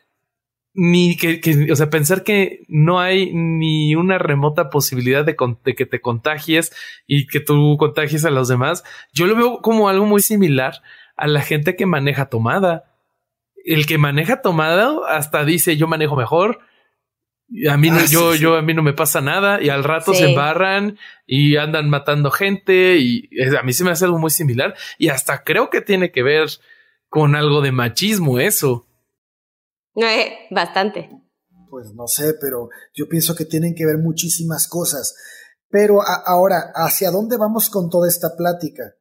ni que, o sea, pensar que no hay ni una remota posibilidad de, de, que te contagies y que tú contagies a los demás, yo lo veo como algo muy similar a la gente que maneja tomada. El que maneja tomada hasta dice yo manejo mejor. A mí no, ah, yo, yo, a mí no me pasa nada y al rato se embarran y andan matando gente y a mí se me hace algo muy similar y hasta creo que tiene que ver con algo de machismo eso. Eh, bastante. Pues no sé, pero yo pienso que tienen que ver muchísimas cosas. Pero ahora, ¿hacia dónde vamos con toda esta plática?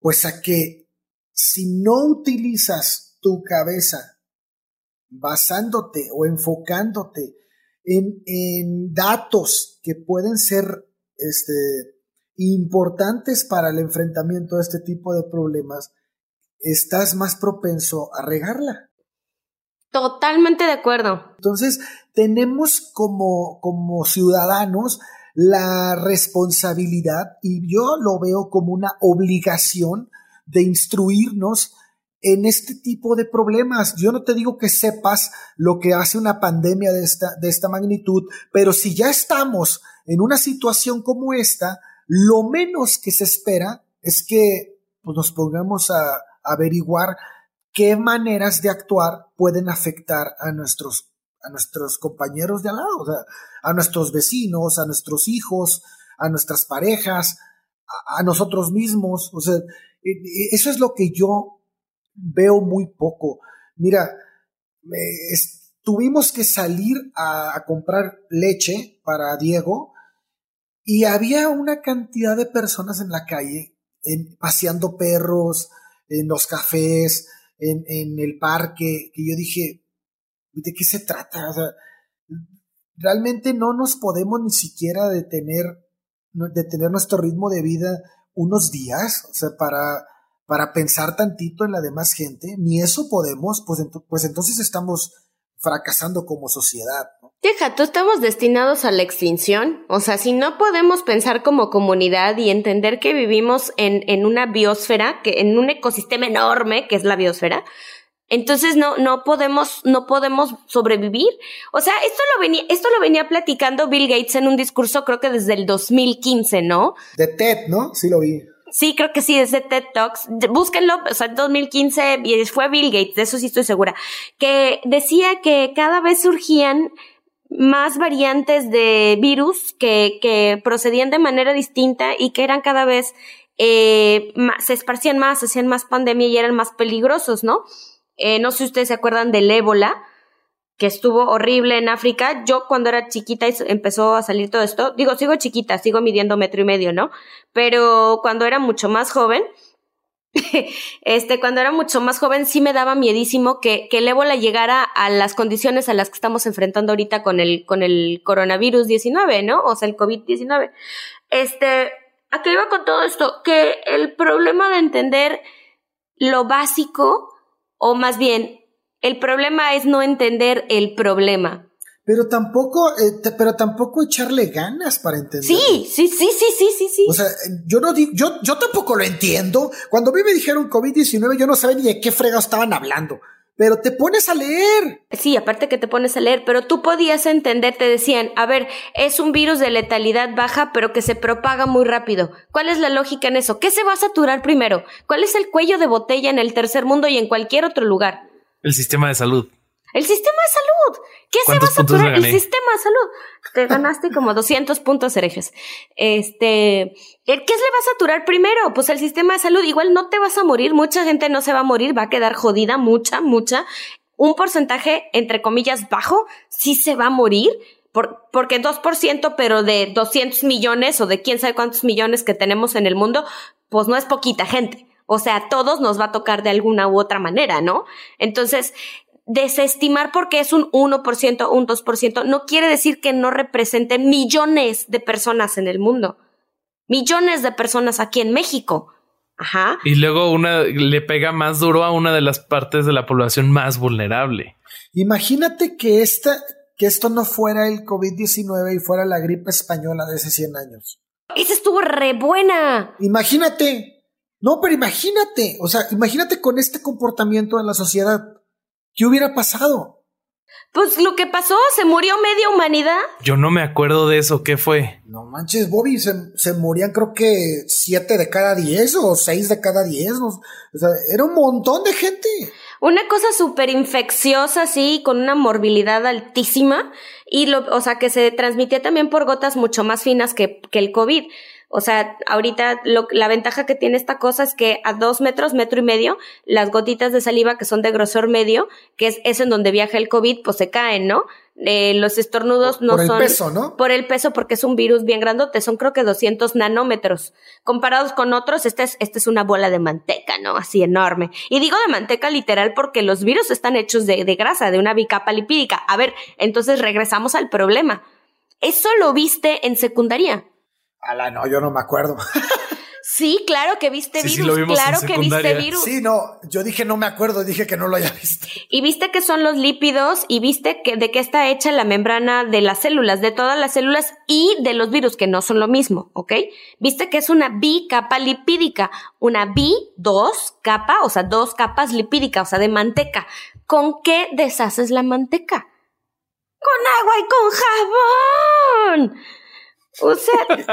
Pues a que si no utilizas tu cabeza basándote o enfocándote en, en datos que pueden ser este, importantes para el enfrentamiento de este tipo de problemas, estás más propenso a regarla. Totalmente de acuerdo. Entonces, tenemos como, como ciudadanos la responsabilidad, y yo lo veo como una obligación, de instruirnos en este tipo de problemas. Yo no te digo que sepas lo que hace una pandemia de esta, de esta magnitud, pero si ya estamos en una situación como esta, lo menos que se espera es que pues, nos pongamos a, averiguar qué maneras de actuar pueden afectar a nuestros, a nuestros compañeros de al lado, a nuestros vecinos, a nuestros hijos, a nuestras parejas, a, a nosotros mismos. O sea, eso es lo que yo veo muy poco. Mira, tuvimos que salir a, comprar leche para Diego y había una cantidad de personas en la calle, paseando perros, en los cafés, en, el parque, que yo dije, ¿de qué se trata? realmente no nos podemos ni siquiera detener, detener nuestro ritmo de vida unos días, o sea, para, para pensar tantito en la demás gente, ni eso podemos, pues, pues entonces estamos fracasando como sociedad. ¿no? Deja, tú estamos destinados a la extinción. O sea, si no podemos pensar como comunidad y entender que vivimos en, en una biosfera, que, en un ecosistema enorme que es la biosfera, entonces no, no podemos, no podemos sobrevivir. O sea, esto lo venía, esto lo venía platicando Bill Gates en un discurso, creo que desde el 2015, ¿no? De TED, ¿no? Sí lo vi. Sí, creo que sí, es de TED Talks. Búsquenlo, o sea, 2015 y fue Bill Gates, de eso sí estoy segura, que decía que cada vez surgían más variantes de virus que, que procedían de manera distinta y que eran cada vez, eh, se esparcían más, hacían más pandemia y eran más peligrosos, ¿no? Eh, no sé si ustedes se acuerdan del ébola, que estuvo horrible en África. Yo cuando era chiquita empezó a salir todo esto, digo, sigo chiquita, sigo midiendo metro y medio, ¿no? Pero cuando era mucho más joven, este, cuando era mucho más joven sí me daba miedísimo que, que el ébola llegara a las condiciones a las que estamos enfrentando ahorita con el, con el coronavirus 19, ¿no? O sea, el COVID-19. Este, ¿a qué iba con todo esto? Que el problema de entender lo básico o más bien, el problema es no entender el problema. Pero tampoco, eh, pero tampoco echarle ganas para entender. Sí, sí, sí, sí, sí, sí, sí. O sea, yo no digo, yo, yo tampoco lo entiendo. Cuando a mí me dijeron COVID-19, yo no sabía ni de qué fregado estaban hablando. Pero te pones a leer. Sí, aparte que te pones a leer, pero tú podías entender, te decían, a ver, es un virus de letalidad baja, pero que se propaga muy rápido. ¿Cuál es la lógica en eso? ¿Qué se va a saturar primero? ¿Cuál es el cuello de botella en el tercer mundo y en cualquier otro lugar? El sistema de salud. El sistema de salud. ¿Qué se va a saturar? El sistema de salud. Te ganaste como 200 puntos herejes. Este, ¿qué se le va a saturar primero? Pues el sistema de salud. Igual no te vas a morir. Mucha gente no se va a morir. Va a quedar jodida. Mucha, mucha. Un porcentaje, entre comillas, bajo, sí se va a morir. Por, porque 2%, pero de 200 millones o de quién sabe cuántos millones que tenemos en el mundo, pues no es poquita gente. O sea, a todos nos va a tocar de alguna u otra manera, ¿no? Entonces, desestimar porque es un 1%, un 2%, no quiere decir que no representen millones de personas en el mundo. Millones de personas aquí en México. Ajá. Y luego una le pega más duro a una de las partes de la población más vulnerable. Imagínate que esta, que esto no fuera el COVID-19 y fuera la gripe española de hace 100 años. Esa estuvo re buena. Imagínate. No, pero imagínate. O sea, imagínate con este comportamiento en la sociedad. ¿Qué hubiera pasado? Pues lo que pasó, se murió media humanidad. Yo no me acuerdo de eso, ¿qué fue? No manches, Bobby, se, morían creo que siete de cada diez o seis de cada diez. O sea, era un montón de gente. Una cosa súper infecciosa, sí, con una morbilidad altísima. Y lo, o sea, que se transmitía también por gotas mucho más finas que, que el COVID. O sea, ahorita lo, la ventaja que tiene esta cosa es que a dos metros, metro y medio, las gotitas de saliva que son de grosor medio, que es, eso en donde viaja el COVID, pues se caen, ¿no? Eh, los estornudos no son... Por el peso, ¿no? Por el peso, porque es un virus bien grandote, son creo que 200 nanómetros. Comparados con otros, esta es, es una bola de manteca, ¿no? Así enorme. Y digo de manteca literal porque los virus están hechos de, de grasa, de una bicapa lipídica. A ver, entonces regresamos al problema. Eso lo viste en secundaria. Ala, no, yo no me acuerdo. Sí, claro que viste virus, claro que viste virus. Sí, no, yo dije no me acuerdo, dije que no lo haya visto. Y viste que son los lípidos y viste que de qué está hecha la membrana de las células, de todas las células y de los virus, que no son lo mismo, ¿ok? Viste que es una bicapa lipídica, una bi, dos capa, o sea, dos capas lipídicas, o sea, de manteca. ¿Con qué deshaces la manteca? Con agua y con jabón. O sea, ¿ven,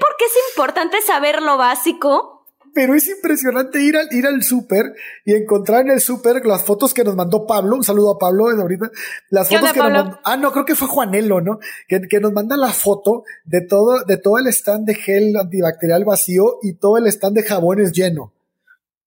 por qué es importante saber lo básico? Pero es impresionante ir al, ir al súper y encontrar en el súper las fotos que nos mandó Pablo. Un saludo a Pablo ahorita. Las fotos que nos mandó. Ah, no, creo que fue Juanelo, ¿no? Que, que, nos manda la foto de todo, de todo el stand de gel antibacterial vacío y todo el stand de jabones lleno.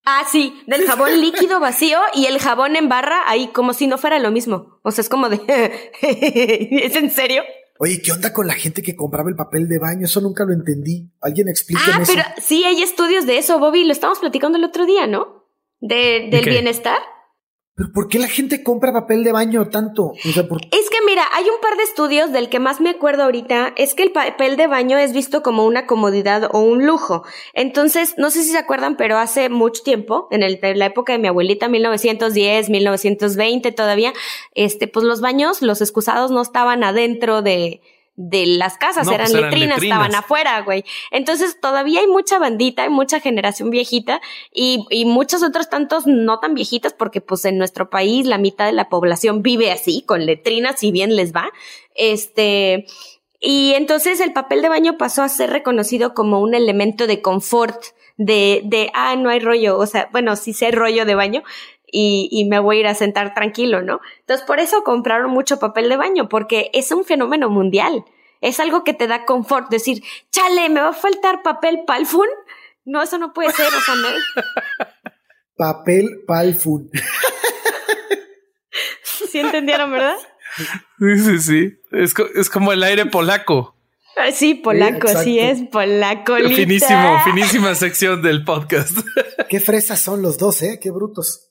Ah, sí, del jabón líquido vacío y el jabón en barra ahí como si no fuera lo mismo. O sea, es como de... ¿Es en serio? Oye, ¿qué onda con la gente que compraba el papel de baño? Eso nunca lo entendí. ¿Alguien explica ah, pero sí, hay estudios de eso, Bobby. Lo estamos platicando el otro día, ¿no? De, del bienestar. ¿Pero por qué la gente compra papel de baño tanto? Es que mira, hay un par de estudios del que más me acuerdo ahorita, es que el papel de baño es visto como una comodidad o un lujo. Entonces, no sé si se acuerdan, pero hace mucho tiempo, en, el, en la época de mi abuelita, 1910, 1920 todavía, este, pues los baños, los excusados no estaban adentro de, de las casas, eran, pues letrinas, estaban afuera, güey. Entonces todavía hay mucha bandita, hay mucha generación viejita y, y muchos otros tantos no tan viejitas porque pues en nuestro país la mitad de la población vive así, con letrinas, si bien les va. Este, y entonces el papel de baño pasó a ser reconocido como un elemento de confort, de, de, ah, no hay rollo, o sea, bueno, sí sé rollo de baño, y, y, me voy a ir a sentar tranquilo, ¿no? Entonces, por eso compraron mucho papel de baño, porque es un fenómeno mundial. Es algo que te da confort, decir, chale, me va a faltar papel palfun. No, eso no puede ser, o sea, no. papel palfun. ¿Sí entendieron, verdad? Sí, sí, sí. Es, es como el aire polaco. Sí, polaco, sí, es polaco. Finísimo, finísima sección del podcast. Qué fresas son los dos, ¿eh? Qué brutos.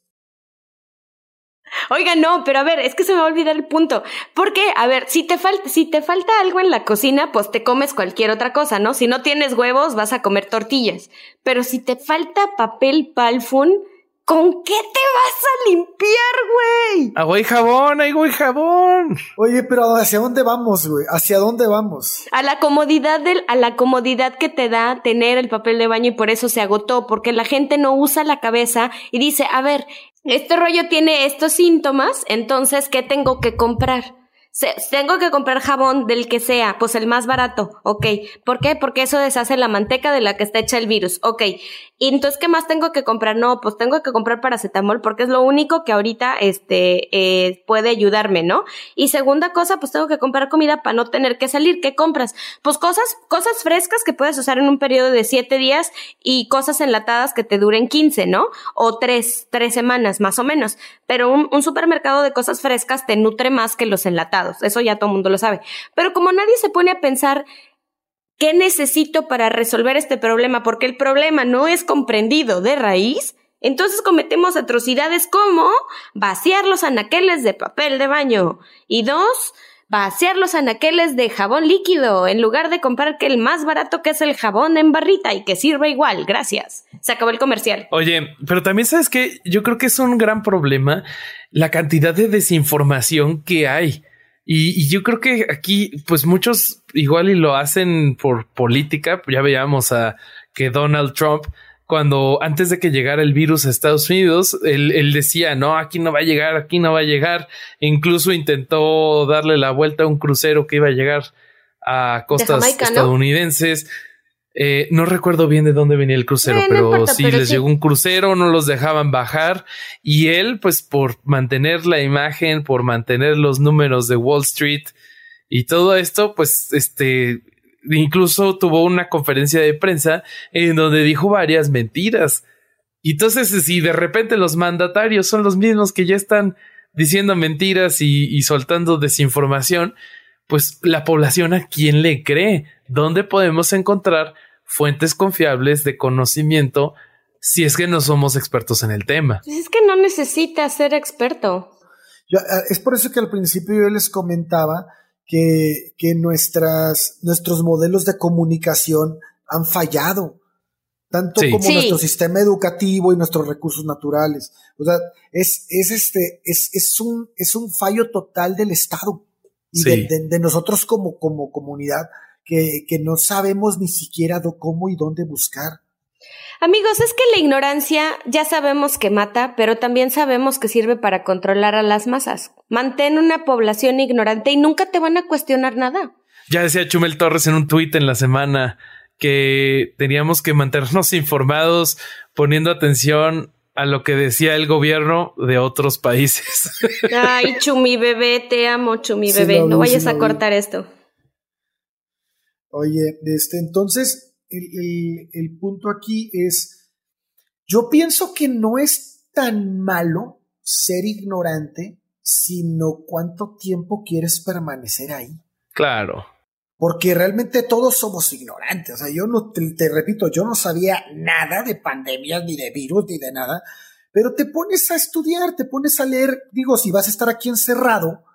Oiga, no, pero a ver, es que se me va a olvidar el punto. Porque, a ver, si te falta, si te falta algo en la cocina, pues te comes cualquier otra cosa, ¿no? Si no tienes huevos, vas a comer tortillas. Pero si te falta papel palfun, ¿Con qué te vas a limpiar, güey? Agua y jabón, agua y jabón. Oye, pero ¿hacia dónde vamos, güey? ¿Hacia dónde vamos? A la comodidad del, a la comodidad que te da tener el papel de baño y por eso se agotó, porque la gente no usa la cabeza y dice, a ver, este rollo tiene estos síntomas, entonces, ¿qué tengo que comprar? Tengo que comprar jabón del que sea, pues el más barato, ok. ¿Por qué? Porque eso deshace la manteca de la que está hecha el virus, ok. Y entonces, ¿qué más tengo que comprar? No, pues tengo que comprar paracetamol porque es lo único que ahorita, este, eh, puede ayudarme, ¿no? Y segunda cosa, pues tengo que comprar comida para no tener que salir. ¿Qué compras? Pues cosas, cosas frescas que puedes usar en un periodo de siete días y cosas enlatadas que te duren quince, ¿no? O tres, tres semanas, más o menos. Pero un supermercado de cosas frescas te nutre más que los enlatados eso ya todo el mundo lo sabe. Pero como nadie se pone a pensar qué necesito para resolver este problema, porque el problema no es comprendido de raíz, entonces cometemos atrocidades como vaciar los anaqueles de papel de baño y dos, vaciar los anaqueles de jabón líquido en lugar de comprar que el más barato que es el jabón en barrita y que sirva igual. Gracias. Se acabó el comercial. Oye, pero también sabes que yo creo que es un gran problema la cantidad de desinformación que hay. Y, yo creo que aquí, pues muchos igual y lo hacen por política. Ya veíamos a que Donald Trump cuando antes de que llegara el virus a Estados Unidos, él, decía, no, aquí no va a llegar, aquí no va a llegar. incluso intentó darle la vuelta a un crucero que iba a llegar a costas estadounidenses. Eh, no recuerdo bien de dónde venía el crucero, eh, pero si les llegó un crucero, no los dejaban bajar. Y él, pues por mantener la imagen, por mantener los números de Wall Street y todo esto, pues este incluso tuvo una conferencia de prensa en donde dijo varias mentiras. Y entonces, si de repente los mandatarios son los mismos que ya están diciendo mentiras y, soltando desinformación, pues la población a quién le cree, dónde podemos encontrar fuentes confiables de conocimiento si es que no somos expertos en el tema. Es que no necesita ser experto. Eh, es por eso que al principio yo les comentaba que, que nuestras, nuestros modelos de comunicación han fallado, tanto como nuestro sistema educativo y nuestros recursos naturales. O sea, es, es este, es, es un, es un fallo total del Estado y de, nosotros como, como comunidad que, que no sabemos ni siquiera cómo y dónde buscar. Amigos, es que la ignorancia ya sabemos que mata, pero también sabemos que sirve para controlar a las masas. Mantén una población ignorante y nunca te van a cuestionar nada. Ya decía Chumel Torres en un tuit en la semana que teníamos que mantenernos informados poniendo atención a lo que decía el gobierno de otros países. Ay, Chumi bebé, te amo, Chumi bebé. no vayas a cortar esto. Oye, este, entonces, el, punto aquí es, yo pienso que no es tan malo ser ignorante, sino cuánto tiempo quieres permanecer ahí. Claro. Porque realmente todos somos ignorantes. O sea, yo no, te, repito, yo no sabía nada de pandemias, ni de virus, ni de nada. Pero te pones a estudiar, te pones a leer. Digo, si vas a estar aquí encerrado,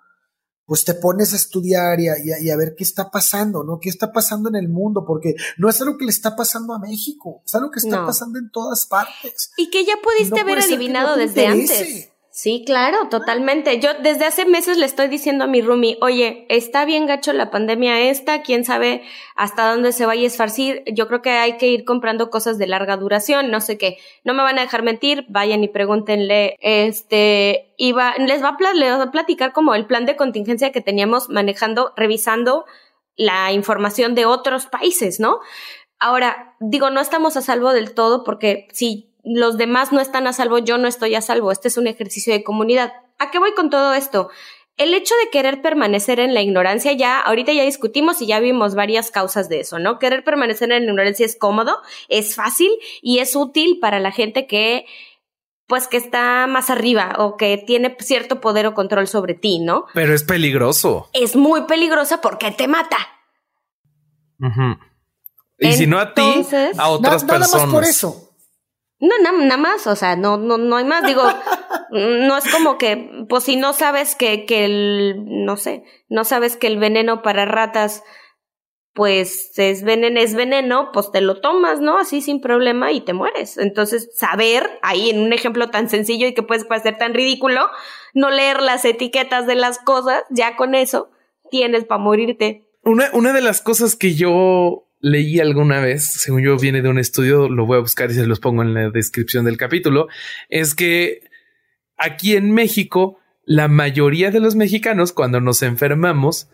pues te pones a estudiar y a, ver qué está pasando, ¿no? ¿Qué está pasando en el mundo? Porque no es algo que le está pasando a México, es algo que está pasando en todas partes. Y que ya pudiste haber adivinado desde antes. Sí, claro, totalmente. Yo desde hace meses le estoy diciendo a mi roomie, oye, está bien gacho la pandemia esta, quién sabe hasta dónde se vaya a esparcir. Yo creo que hay que ir comprando cosas de larga duración, no sé qué. No me van a dejar mentir, vayan y pregúntenle, este, iba, les va a, les va a platicar como el plan de contingencia que teníamos manejando, revisando la información de otros países, ¿no? Ahora, digo, no estamos a salvo del todo porque si los demás no están a salvo, yo no estoy a salvo. Este es un ejercicio de comunidad. ¿A qué voy con todo esto? El hecho de querer permanecer en la ignorancia, ya ahorita ya discutimos y ya vimos varias causas de eso, ¿no? Querer permanecer en la ignorancia es cómodo, es fácil y es útil para la gente que pues que está más arriba o que tiene cierto poder o control sobre ti, ¿no? Pero es peligroso. Es muy peligrosa porque te mata. Y si no a ti, a otras personas. Nada más por eso. No, nada más, o sea, no, no, no hay más. Digo, no es como que, pues si no sabes que, que el, no sé, no sabes que el veneno para ratas, pues es veneno, es veneno, pues te lo tomas, ¿no? Así sin problema y te mueres. Entonces, saber, ahí en un ejemplo tan sencillo y que puede parecer tan ridículo, no leer las etiquetas de las cosas, ya con eso tienes para morirte. Una, una de las cosas que yo leí alguna vez, según yo viene de un estudio, lo voy a buscar y se los pongo en la descripción del capítulo, es que aquí en México, la mayoría de los mexicanos, cuando nos enfermamos,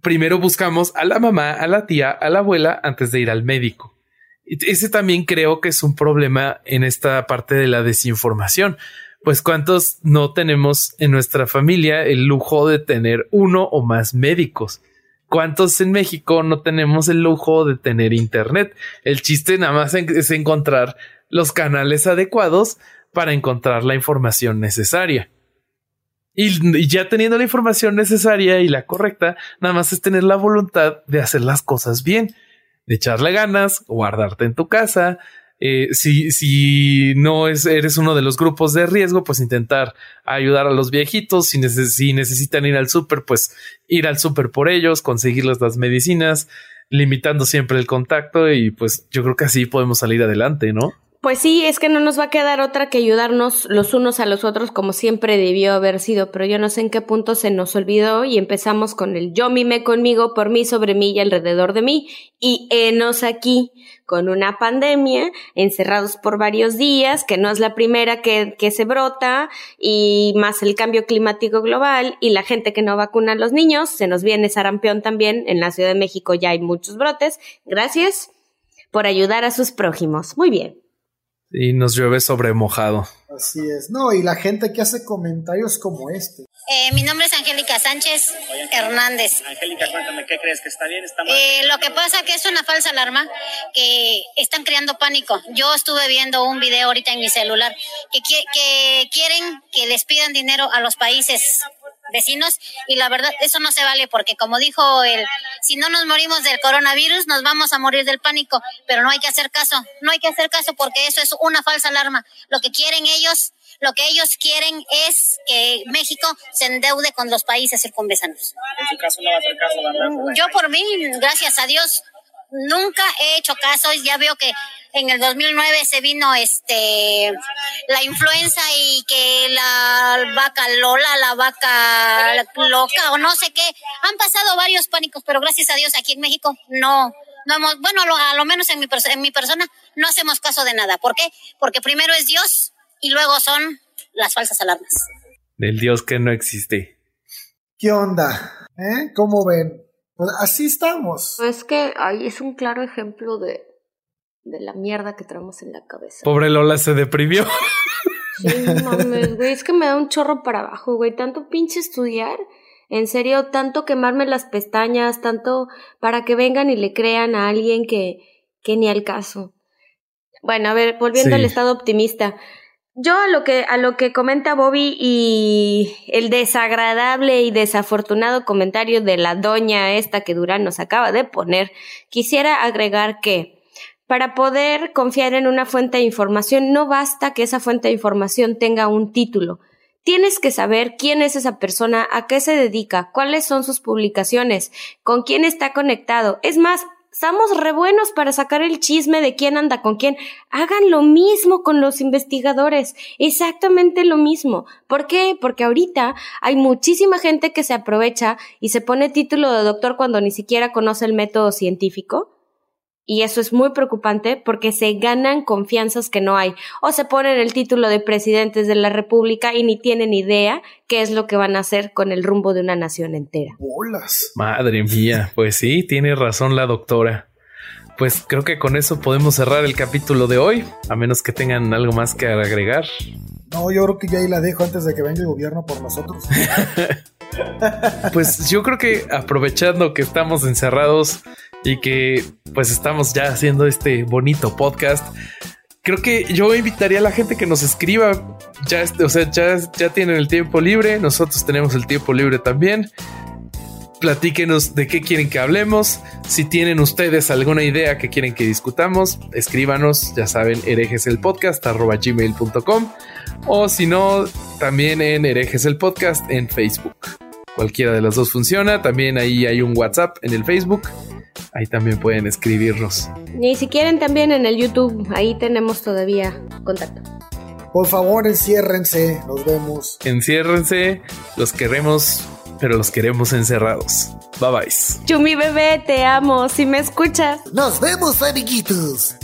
primero buscamos a la mamá, a la tía, a la abuela antes de ir al médico. Ese también creo que es un problema en esta parte de la desinformación. Pues cuántos no tenemos en nuestra familia el lujo de tener uno o más médicos. ¿Cuántos en México no tenemos el lujo de tener internet? El chiste nada más es encontrar los canales adecuados para encontrar la información necesaria. Y, ya teniendo la información necesaria y la correcta, nada más es tener la voluntad de hacer las cosas bien, de echarle ganas, guardarte en tu casa Eh, si, si no es, eres uno de los grupos de riesgo, pues intentar ayudar a los viejitos. Si, si necesitan ir al súper, pues ir al súper por ellos, conseguirles las medicinas, limitando siempre el contacto y pues yo creo que así podemos salir adelante, ¿no? Pues sí, es que no nos va a quedar otra que ayudarnos los unos a los otros como siempre debió haber sido, pero yo no sé en qué punto se nos olvidó y empezamos con el yo mime conmigo, por mí, sobre mí y alrededor de mí y enos aquí con una pandemia, encerrados por varios días, que no es la primera que, que se brota y más el cambio climático global y la gente que no vacuna a los niños, se nos viene sarampión también, en la Ciudad de México ya hay muchos brotes, gracias por ayudar a sus prójimos. Muy bien. Y nos llueve sobre mojado. Así es. No, y la gente que hace comentarios como este. Eh, mi nombre es Angélica Sánchez Hernández. Angélica, cuéntame, ¿qué crees? ¿Que está bien? ¿Está mal? Eh, lo que pasa que es una falsa alarma, que están creando pánico. Yo estuve viendo un video ahorita en mi celular que, que quieren que les pidan dinero a los países vecinos y la verdad eso no se vale porque como dijo el si no nos morimos del coronavirus nos vamos a morir del pánico pero no hay que hacer caso no hay que hacer caso porque eso es una falsa alarma lo que quieren ellos lo que ellos quieren es que México se endeude con los países circunvesanos. En su caso no va a hacer caso, Yo por mí, gracias a Dios, nunca he hecho caso. Ya veo que en el 2009 se vino este la influenza y que la vaca Lola, la vaca loca o no sé qué. Han pasado varios pánicos, pero gracias a Dios aquí en México no no hemos, bueno, a lo menos en mi, en mi persona no hacemos caso de nada. ¿Por qué? Porque primero es Dios y luego son las falsas alarmas. Del Dios que no existe. ¿Qué onda? ¿Eh? ¿Cómo ven? Pues así estamos. Es que ahí es un claro ejemplo de, de la mierda que traemos en la cabeza. Pobre Lola se deprimió. Sí, mames, güey, es que me da un chorro para abajo, güey. Tanto pinche estudiar, en serio, tanto quemarme las pestañas, tanto para que vengan y le crean a alguien que, que ni al caso. Bueno, a ver, volviendo al estado optimista. Yo a lo que a lo que comenta Bobby y el desagradable y desafortunado comentario de la doña esta que Durán nos acaba de poner, quisiera agregar que para poder confiar en una fuente de información no basta que esa fuente de información tenga un título. Tienes que saber quién es esa persona, a qué se dedica, cuáles son sus publicaciones, con quién está conectado. Es más, Estamos re buenos para sacar el chisme de quién anda con quién. Hagan lo mismo con los investigadores. Exactamente lo mismo. ¿Por qué? Porque ahorita hay muchísima gente que se aprovecha y se pone título de doctor cuando ni siquiera conoce el método científico y eso es muy preocupante porque se ganan confianzas que no hay. O se ponen el título de presidentes de la República y ni tienen idea qué es lo que van a hacer con el rumbo de una nación entera. Bolas. Madre mía, pues sí, tiene razón la doctora. Pues creo que con eso podemos cerrar el capítulo de hoy, a menos que tengan algo más que agregar. No, yo creo que ya ahí la dejo antes de que venga el gobierno por nosotros. pues yo creo que aprovechando que estamos encerrados y que pues estamos ya haciendo este bonito podcast, creo que yo invitaría a la gente que nos escriba. Ya, o sea, ya, tienen el tiempo libre, nosotros tenemos el tiempo libre también. Platíquenos de qué quieren que hablemos. Si tienen ustedes alguna idea que quieren que discutamos, escríbanos, ya saben, herejeselpodcast.gmail.com o si no, también en herejes el podcast en Facebook. Cualquiera de las dos funciona. También ahí hay un WhatsApp en el Facebook. Ahí también pueden escribirnos. Y si quieren también en el YouTube, ahí tenemos todavía contacto. Por favor, enciérrense, nos vemos. Enciérrense, los queremos, pero los queremos encerrados. Bye bye. Chumi bebé, te amo, si me escuchas. Nos vemos, amiguitos.